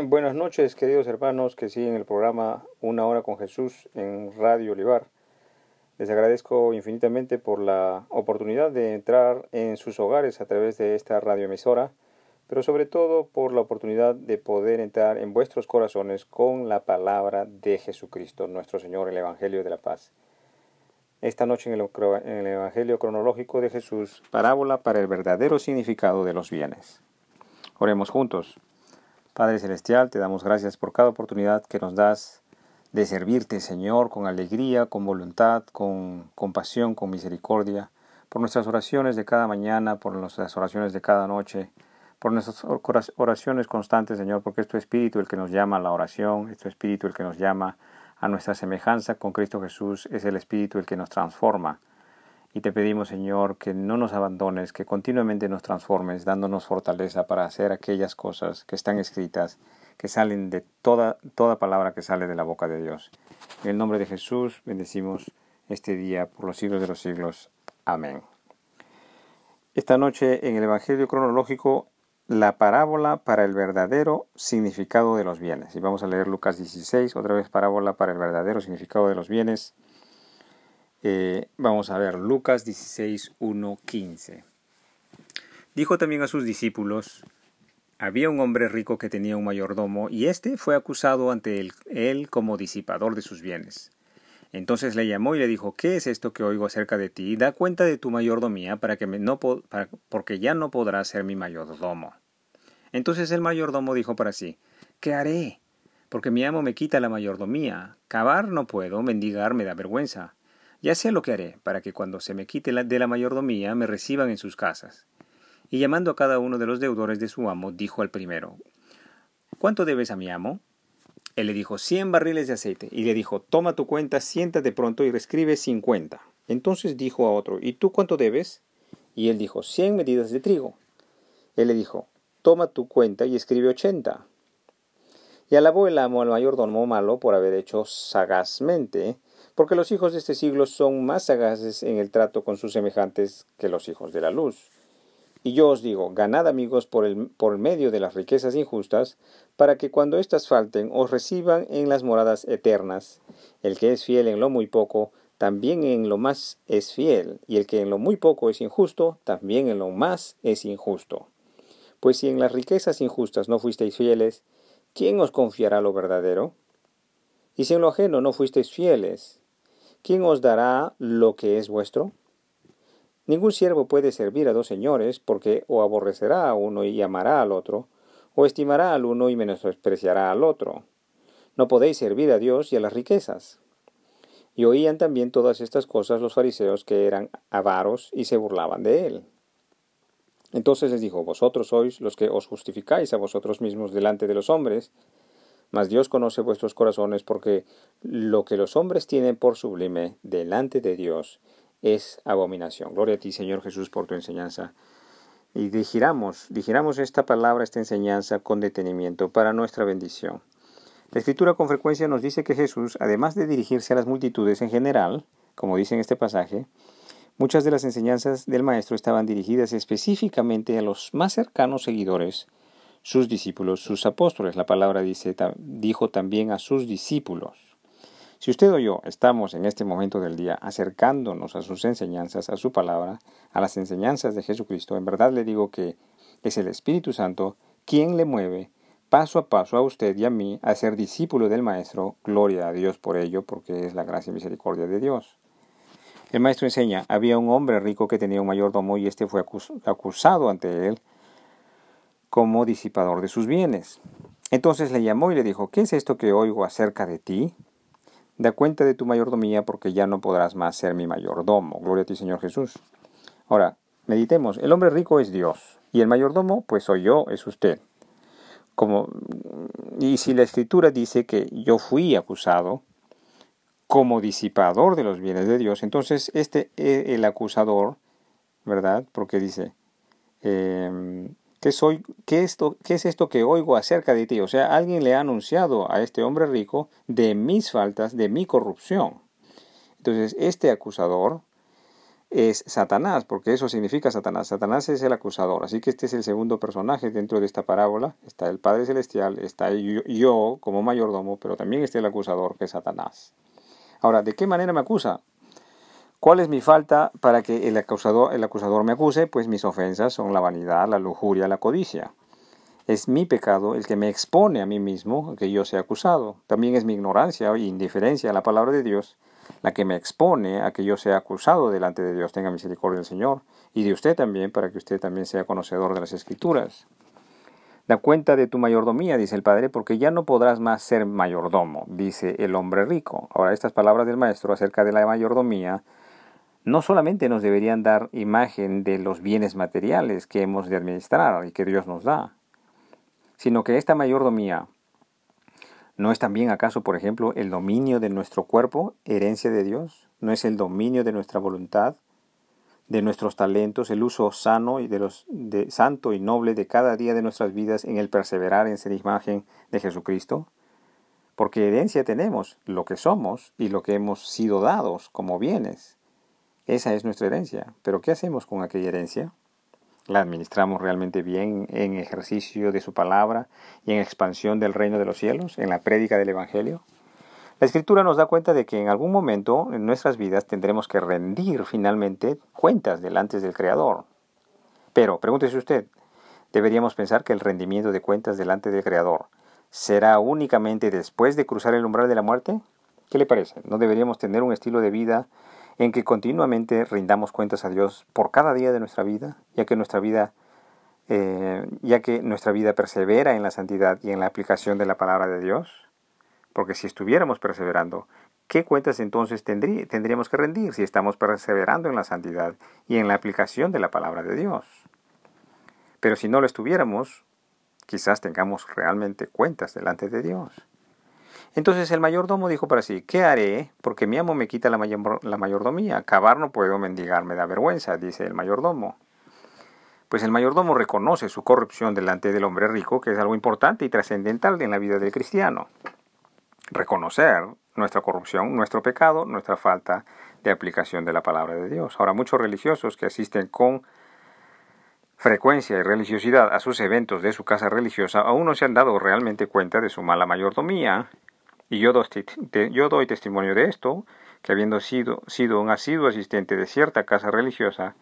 Buenas noches, queridos hermanos que siguen el programa Una hora con Jesús en Radio Olivar. Les agradezco infinitamente por la oportunidad de entrar en sus hogares a través de esta radioemisora, pero sobre todo por la oportunidad de poder entrar en vuestros corazones con la palabra de Jesucristo, nuestro Señor, el Evangelio de la Paz. Esta noche en el, en el Evangelio cronológico de Jesús, parábola para el verdadero significado de los bienes. Oremos juntos. Padre Celestial, te damos gracias por cada oportunidad que nos das de servirte, Señor, con alegría, con voluntad, con compasión, con misericordia, por nuestras oraciones de cada mañana, por nuestras oraciones de cada noche, por nuestras oraciones constantes, Señor, porque es tu Espíritu el que nos llama a la oración, es tu Espíritu el que nos llama a nuestra semejanza con Cristo Jesús, es el Espíritu el que nos transforma. Y te pedimos, Señor, que no nos abandones, que continuamente nos transformes, dándonos fortaleza para hacer aquellas cosas que están escritas, que salen de toda, toda palabra que sale de la boca de Dios. En el nombre de Jesús bendecimos este día por los siglos de los siglos. Amén. Esta noche en el Evangelio cronológico, la parábola para el verdadero significado de los bienes. Y vamos a leer Lucas 16, otra vez parábola para el verdadero significado de los bienes. Eh, vamos a ver Lucas 16, 1, 15. Dijo también a sus discípulos, había un hombre rico que tenía un mayordomo y éste fue acusado ante él, como disipador de sus bienes. Entonces le llamó y le dijo, ¿qué es esto que oigo acerca de ti? Da cuenta de tu mayordomía para que no porque ya no podrás ser mi mayordomo. Entonces el mayordomo dijo para sí, ¿qué haré? Porque mi amo me quita la mayordomía. Cavar no puedo, mendigar me da vergüenza. Ya sé lo que haré, para que cuando se me quite de la mayordomía me reciban en sus casas. Y llamando a cada uno de los deudores de su amo, dijo al primero, ¿Cuánto debes a mi amo? Él le dijo, cien barriles de aceite. Y le dijo, toma tu cuenta, siéntate pronto y reescribe cincuenta. Entonces dijo a otro, ¿y tú cuánto debes? Y él dijo, cien medidas de trigo. Él le dijo, toma tu cuenta y escribe ochenta. Y alabó el amo al mayordomo malo por haber hecho sagazmente porque los hijos de este siglo son más sagaces en el trato con sus semejantes que los hijos de la luz. Y yo os digo, ganad amigos por el, por medio de las riquezas injustas, para que cuando éstas falten os reciban en las moradas eternas. El que es fiel en lo muy poco, también en lo más es fiel, y el que en lo muy poco es injusto, también en lo más es injusto. Pues si en las riquezas injustas no fuisteis fieles, ¿quién os confiará lo verdadero? Y si en lo ajeno no fuisteis fieles, ¿quién os dará lo que es vuestro? Ningún siervo puede servir a dos señores, porque o aborrecerá a uno y amará al otro, o estimará al uno y menospreciará al otro. No podéis servir a Dios y a las riquezas. Y oían también todas estas cosas los fariseos que eran avaros y se burlaban de él. Entonces les dijo, Vosotros sois los que os justificáis a vosotros mismos delante de los hombres, mas Dios conoce vuestros corazones porque lo que los hombres tienen por sublime delante de Dios es abominación. Gloria a ti, Señor Jesús, por tu enseñanza. Y digiramos, digiramos esta palabra, esta enseñanza con detenimiento para nuestra bendición. La Escritura con frecuencia nos dice que Jesús, además de dirigirse a las multitudes en general, como dice en este pasaje, muchas de las enseñanzas del Maestro estaban dirigidas específicamente a los más cercanos seguidores sus discípulos, sus apóstoles. La palabra dice, dijo también a sus discípulos. Si usted o yo estamos en este momento del día acercándonos a sus enseñanzas, a su palabra, a las enseñanzas de Jesucristo, en verdad le digo que es el Espíritu Santo quien le mueve paso a paso a usted y a mí a ser discípulo del Maestro. Gloria a Dios por ello, porque es la gracia y misericordia de Dios. El Maestro enseña, había un hombre rico que tenía un mayordomo y éste fue acusado ante él como disipador de sus bienes. Entonces le llamó y le dijo, ¿qué es esto que oigo acerca de ti? Da cuenta de tu mayordomía porque ya no podrás más ser mi mayordomo. Gloria a ti, Señor Jesús. Ahora, meditemos, el hombre rico es Dios y el mayordomo, pues soy yo, es usted. Como, y si la escritura dice que yo fui acusado como disipador de los bienes de Dios, entonces este el acusador, ¿verdad? Porque dice, eh, ¿Qué, soy, qué, esto, ¿Qué es esto que oigo acerca de ti? O sea, alguien le ha anunciado a este hombre rico de mis faltas, de mi corrupción. Entonces, este acusador es Satanás, porque eso significa Satanás. Satanás es el acusador. Así que este es el segundo personaje dentro de esta parábola. Está el Padre Celestial, está yo, como mayordomo, pero también está el acusador, que es Satanás. Ahora, ¿de qué manera me acusa? ¿Cuál es mi falta para que el acusador, el acusador me acuse? Pues mis ofensas son la vanidad, la lujuria, la codicia. Es mi pecado el que me expone a mí mismo que yo sea acusado. También es mi ignorancia e indiferencia a la palabra de Dios la que me expone a que yo sea acusado delante de Dios. Tenga misericordia del Señor y de usted también, para que usted también sea conocedor de las Escrituras. Da cuenta de tu mayordomía, dice el Padre, porque ya no podrás más ser mayordomo, dice el hombre rico. Ahora, estas palabras del Maestro acerca de la mayordomía no solamente nos deberían dar imagen de los bienes materiales que hemos de administrar y que Dios nos da, sino que esta mayordomía ¿No es también acaso, por ejemplo, el dominio de nuestro cuerpo herencia de Dios? ¿No es el dominio de nuestra voluntad, de nuestros talentos, el uso sano y de los de, santo y noble de cada día de nuestras vidas en el perseverar en ser imagen de Jesucristo? Porque herencia tenemos, lo que somos y lo que hemos sido dados como bienes. Esa es nuestra herencia. Pero ¿qué hacemos con aquella herencia? la administramos realmente bien en ejercicio de su palabra y en expansión del reino de los cielos, en la prédica del Evangelio? La Escritura nos da cuenta de que en algún momento en nuestras vidas tendremos que rendir finalmente cuentas delante del Creador. Pero, pregúntese usted, ¿deberíamos pensar que el rendimiento de cuentas delante del Creador será únicamente después de cruzar el umbral de la muerte? ¿Qué le parece? ¿No deberíamos tener un estilo de vida en que continuamente rindamos cuentas a Dios por cada día de nuestra vida, ya que nuestra vida, eh, ya que nuestra vida persevera en la santidad y en la aplicación de la palabra de Dios. Porque si estuviéramos perseverando, ¿qué cuentas entonces tendríamos que rendir si estamos perseverando en la santidad y en la aplicación de la palabra de Dios? Pero si no lo estuviéramos, quizás tengamos realmente cuentas delante de Dios. Entonces el mayordomo dijo para sí, ¿qué haré? Porque mi amo me quita la, mayordomía. Acabar no puedo mendigar, me da vergüenza, dice el mayordomo. Pues el mayordomo reconoce su corrupción delante del hombre rico, que es algo importante y trascendental en la vida del cristiano. Reconocer nuestra corrupción, nuestro pecado, nuestra falta de aplicación de la palabra de Dios. Ahora, muchos religiosos que asisten con frecuencia y religiosidad a sus eventos de su casa religiosa aún no se han dado realmente cuenta de su mala mayordomía y yo, doy testimonio de esto, que habiendo sido, sido un asiduo asistente de cierta casa religiosa,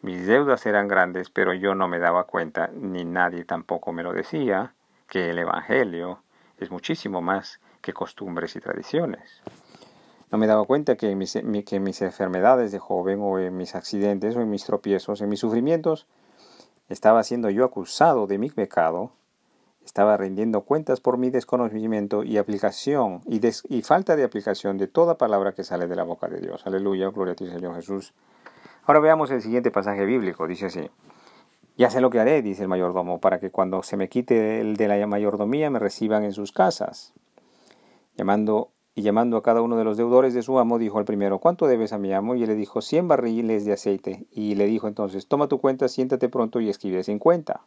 mis deudas eran grandes, pero yo no me daba cuenta, ni nadie tampoco me lo decía, que el Evangelio es muchísimo más que costumbres y tradiciones. No me daba cuenta que mis, mis enfermedades de joven o en mis accidentes o en mis tropiezos, en mis sufrimientos, estaba siendo yo acusado de mi pecado estaba rindiendo cuentas por mi desconocimiento y aplicación y, y, falta de aplicación de toda palabra que sale de la boca de Dios. Aleluya, gloria a ti Señor Jesús. Ahora veamos el siguiente pasaje bíblico. Dice así. Ya sé lo que haré, dice el mayordomo, para que cuando se me quite el de la mayordomía me reciban en sus casas. Llamando y llamando a cada uno de los deudores de su amo, dijo al primero, ¿cuánto debes a mi amo? Y él le dijo, cien barriles de aceite. Y le dijo entonces, toma tu cuenta, siéntate pronto y escribe cincuenta.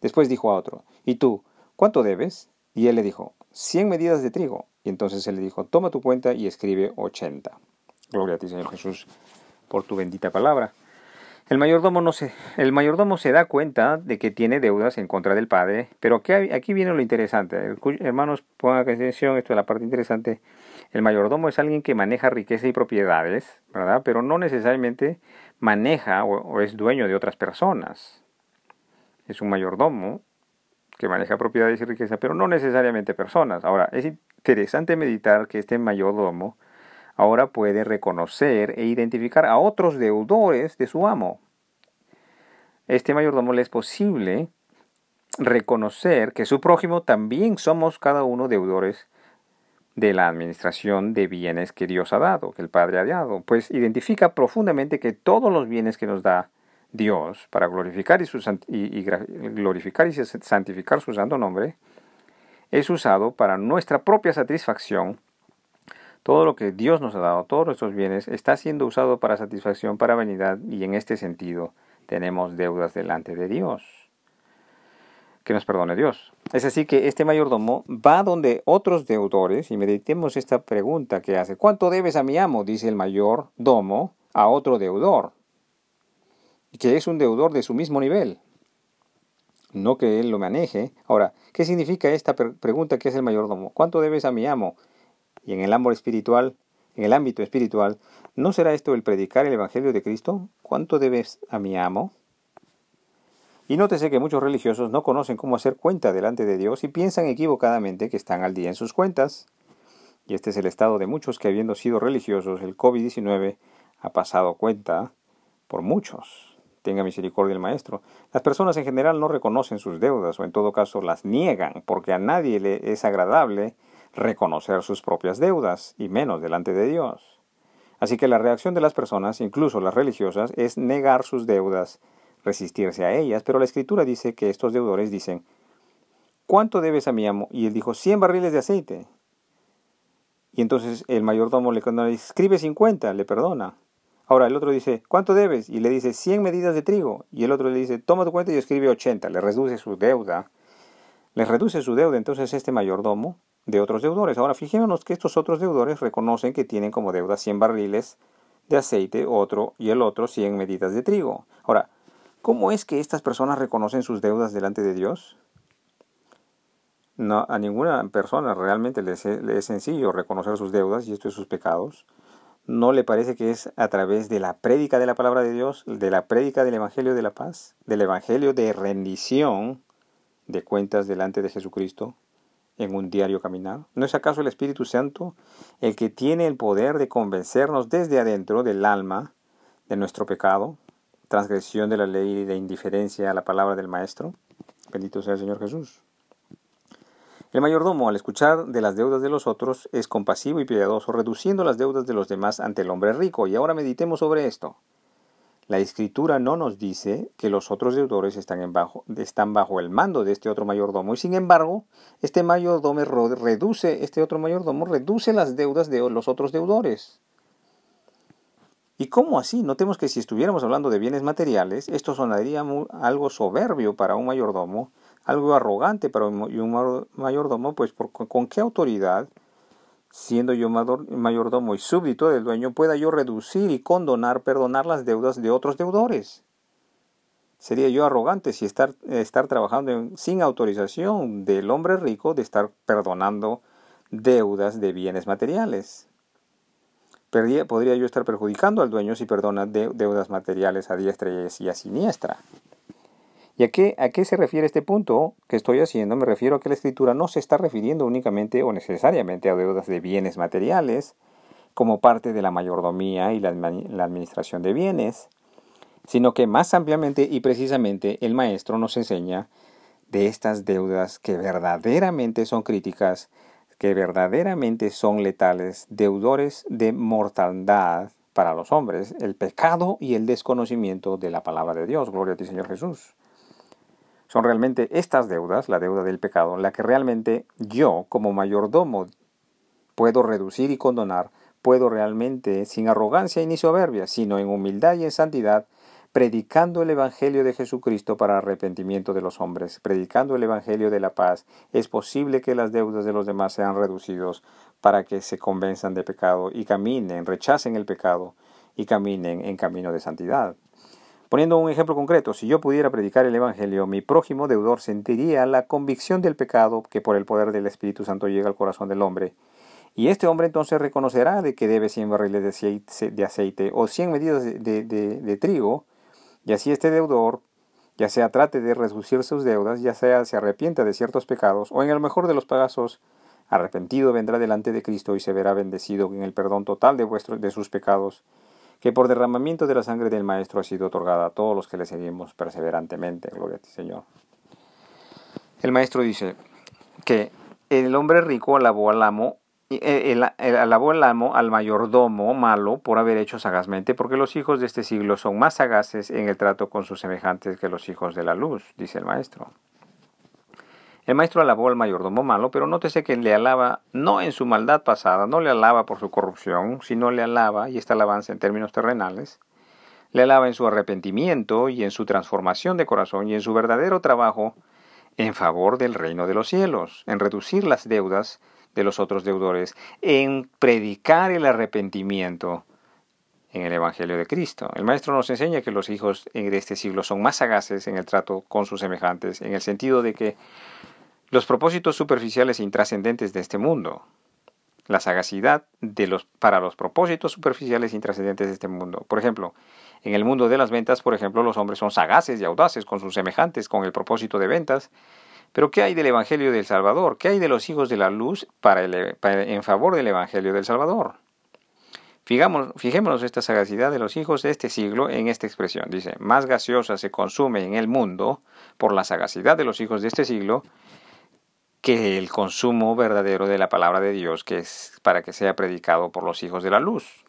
Después dijo a otro, ¿y tú, cuánto debes? Y él le dijo, cien medidas de trigo. Y entonces él le dijo, toma tu cuenta y escribe ochenta. Gloria a ti, Señor Jesús, por tu bendita palabra. El mayordomo, no se, el mayordomo se da cuenta de que tiene deudas en contra del padre, pero aquí viene lo interesante. Hermanos, pongan atención, esto es la parte interesante. El mayordomo es alguien que maneja riqueza y propiedades, ¿verdad? Pero no necesariamente maneja o es dueño de otras personas es un mayordomo que maneja propiedades y riqueza, pero no necesariamente personas. Ahora, es interesante meditar que este mayordomo ahora puede reconocer e identificar a otros deudores de su amo. Este mayordomo le es posible reconocer que su prójimo también somos cada uno deudores de la administración de bienes que Dios ha dado, que el Padre ha dado, pues identifica profundamente que todos los bienes que nos da Dios para glorificar y, glorificar y santificar su santo nombre, es usado para nuestra propia satisfacción. Todo lo que Dios nos ha dado, todos nuestros bienes, está siendo usado para satisfacción, para vanidad, y en este sentido tenemos deudas delante de Dios. Que nos perdone Dios. Es así que este mayordomo va donde otros deudores, y meditemos esta pregunta que hace, ¿cuánto debes a mi amo? Dice el mayordomo, a otro deudor, que es un deudor de su mismo nivel, no que él lo maneje. Ahora, ¿qué significa esta pregunta que es el mayordomo? ¿Cuánto debes a mi amo? Y en el ámbito espiritual, en el ámbito espiritual, ¿no será esto el predicar el evangelio de Cristo? ¿Cuánto debes a mi amo? Y nótese que muchos religiosos no conocen cómo hacer cuenta delante de Dios y piensan equivocadamente que están al día en sus cuentas. Y este es el estado de muchos que habiendo sido religiosos, el COVID-19 ha pasado cuenta por muchos. Tenga misericordia el Maestro. Las personas en general no reconocen sus deudas o en todo caso las niegan porque a nadie le es agradable reconocer sus propias deudas y menos delante de Dios. Así que la reacción de las personas, incluso las religiosas, es negar sus deudas, resistirse a ellas, pero la escritura dice que estos deudores dicen, ¿cuánto debes a mi amo? Y él dijo, 100 barriles de aceite. Y entonces el mayordomo le escribe 50, le perdona. Ahora el otro dice, ¿cuánto debes? Y le dice 100 medidas de trigo. Y el otro le dice, toma tu cuenta y escribe 80. Le reduce su deuda. Le reduce su deuda entonces este mayordomo de otros deudores. Ahora fijémonos que estos otros deudores reconocen que tienen como deuda 100 barriles de aceite, otro y el otro 100 medidas de trigo. Ahora, ¿cómo es que estas personas reconocen sus deudas delante de Dios? No, a ninguna persona realmente le es sencillo reconocer sus deudas y estos sus pecados. ¿No le parece que es a través de la prédica de la palabra de Dios, de la prédica del Evangelio de la paz, del Evangelio de rendición de cuentas delante de Jesucristo en un diario caminar? ¿No es acaso el Espíritu Santo el que tiene el poder de convencernos desde adentro del alma de nuestro pecado, transgresión de la ley de indiferencia a la palabra del Maestro? Bendito sea el Señor Jesús. El mayordomo, al escuchar de las deudas de los otros, es compasivo y piadoso, reduciendo las deudas de los demás ante el hombre rico. Y ahora meditemos sobre esto. La escritura no nos dice que los otros deudores están, bajo, están bajo el mando de este otro mayordomo. Y sin embargo, este mayordomo reduce, este otro mayordomo reduce las deudas de los otros deudores. ¿Y cómo así? Notemos que si estuviéramos hablando de bienes materiales, esto sonaría algo soberbio para un mayordomo, algo arrogante para un mayordomo, pues ¿con qué autoridad, siendo yo mayordomo y súbdito del dueño, pueda yo reducir y condonar, perdonar las deudas de otros deudores? Sería yo arrogante si estar, estar trabajando sin autorización del hombre rico de estar perdonando deudas de bienes materiales. podría yo estar perjudicando al dueño si perdona deudas materiales a diestra y a siniestra. ¿Y a qué, a qué se refiere este punto que estoy haciendo? Me refiero a que la escritura no se está refiriendo únicamente o necesariamente a deudas de bienes materiales, como parte de la mayordomía y la, la administración de bienes, sino que más ampliamente y precisamente el maestro nos enseña de estas deudas que verdaderamente son críticas, que verdaderamente son letales, deudores de mortandad para los hombres, el pecado y el desconocimiento de la palabra de Dios. Gloria a ti, Señor Jesús. Son realmente estas deudas, la deuda del pecado, la que realmente yo, como mayordomo, puedo reducir y condonar, puedo realmente, sin arrogancia ni soberbia, sino en humildad y en santidad, predicando el Evangelio de Jesucristo para arrepentimiento de los hombres, predicando el Evangelio de la paz, es posible que las deudas de los demás sean reducidos para que se convenzan de pecado y caminen, rechacen el pecado y caminen en camino de santidad. Poniendo un ejemplo concreto, si yo pudiera predicar el Evangelio, mi prójimo deudor sentiría la convicción del pecado que por el poder del Espíritu Santo llega al corazón del hombre. Y este hombre entonces reconocerá de que debe 100 barriles de aceite, o 100 medidas de, trigo, y así este deudor, ya sea trate de reducir sus deudas, ya sea se arrepienta de ciertos pecados, o en el mejor de los casos, arrepentido vendrá delante de Cristo y se verá bendecido en el perdón total de, vuestros, de sus pecados que por derramamiento de la sangre del Maestro ha sido otorgada a todos los que le seguimos perseverantemente. Gloria a ti, Señor. El Maestro dice que el hombre rico alabó al amo, eh, el, alabó al amo al mayordomo malo por haber hecho sagazmente, porque los hijos de este siglo son más sagaces en el trato con sus semejantes que los hijos de la luz, dice el Maestro. El maestro alabó al mayordomo malo, pero nótese que le alaba no en su maldad pasada, no le alaba por su corrupción, sino le alaba, y esta alabanza en términos terrenales, le alaba en su arrepentimiento y en su transformación de corazón y en su verdadero trabajo en favor del reino de los cielos, en reducir las deudas de los otros deudores, en predicar el arrepentimiento en el Evangelio de Cristo. El Maestro nos enseña que los hijos de este siglo son más sagaces en el trato con sus semejantes, en el sentido de que los propósitos superficiales e intrascendentes de este mundo, la sagacidad de los, para los propósitos superficiales e intrascendentes de este mundo. Por ejemplo, en el mundo de las ventas, por ejemplo, los hombres son sagaces y audaces con sus semejantes con el propósito de ventas. Pero ¿qué hay del Evangelio del Salvador? ¿Qué hay de los hijos de la luz para en favor del Evangelio del Salvador? Fijémonos esta sagacidad de los hijos de este siglo en esta expresión. Dice, más gaseosa se consume en el mundo por la sagacidad de los hijos de este siglo que el consumo verdadero de la palabra de Dios, que es para que sea predicado por los hijos de la luz.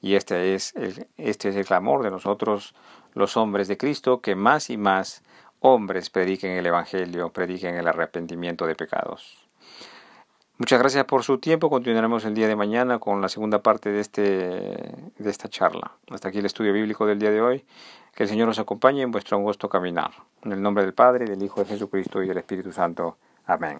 Y este es el, este es el clamor de nosotros, los hombres de Cristo, que más y más hombres prediquen el Evangelio, prediquen el arrepentimiento de pecados. Muchas gracias por su tiempo. Continuaremos el día de mañana con la segunda parte de, este, de esta charla. Hasta aquí el estudio bíblico del día de hoy. Que el Señor os acompañe en vuestro angosto caminar. En el nombre del Padre, del Hijo de Jesucristo y del Espíritu Santo. Amén.